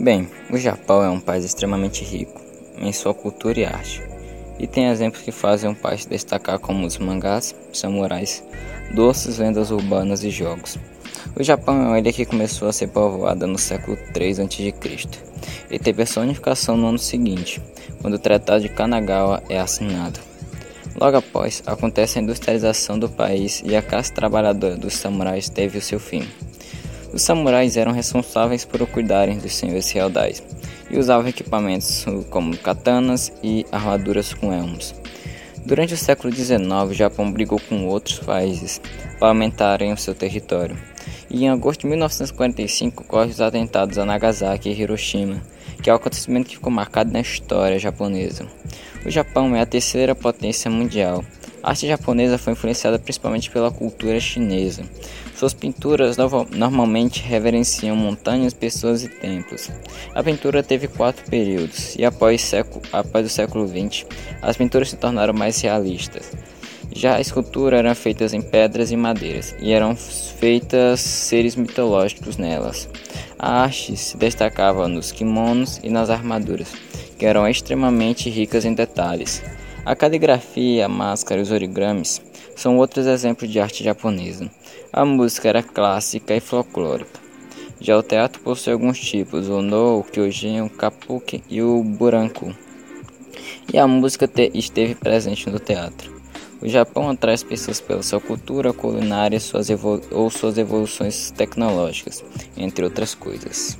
Bem, o Japão é um país extremamente rico em sua cultura e arte, e tem exemplos que fazem um país destacar como os mangás, samurais, doces, lendas urbanas e jogos. O Japão é uma ilha que começou a ser povoada no século III a.C. e teve a unificação no ano seguinte, quando o Tratado de Kanagawa é assinado. Logo após, acontece a industrialização do país e a classe trabalhadora dos samurais teve o seu fim. Os samurais eram responsáveis por cuidarem dos senhores feudais e usavam equipamentos como katanas e armaduras com elmos. Durante o século XIX, o Japão brigou com outros países para aumentarem o seu território. E em agosto de 1945 ocorrem os atentados a Nagasaki e Hiroshima, que é um acontecimento que ficou marcado na história japonesa. O Japão é a terceira potência mundial a arte japonesa foi influenciada principalmente pela cultura chinesa. Suas pinturas normalmente reverenciam montanhas, pessoas e templos. A pintura teve quatro períodos, e após, após o século XX, as pinturas se tornaram mais realistas. Já a escultura eram feitas em pedras e madeiras, e eram feitas seres mitológicos nelas. A arte se destacava nos kimonos e nas armaduras, que eram extremamente ricas em detalhes. A caligrafia, a máscara e os origamis são outros exemplos de arte japonesa. A música era clássica e folclórica. Já o teatro possui alguns tipos, o no, o kyojin, o kabuki e o buranku. E a música esteve presente no teatro. O Japão atrai as pessoas pela sua cultura, culinária suas ou suas evoluções tecnológicas, entre outras coisas.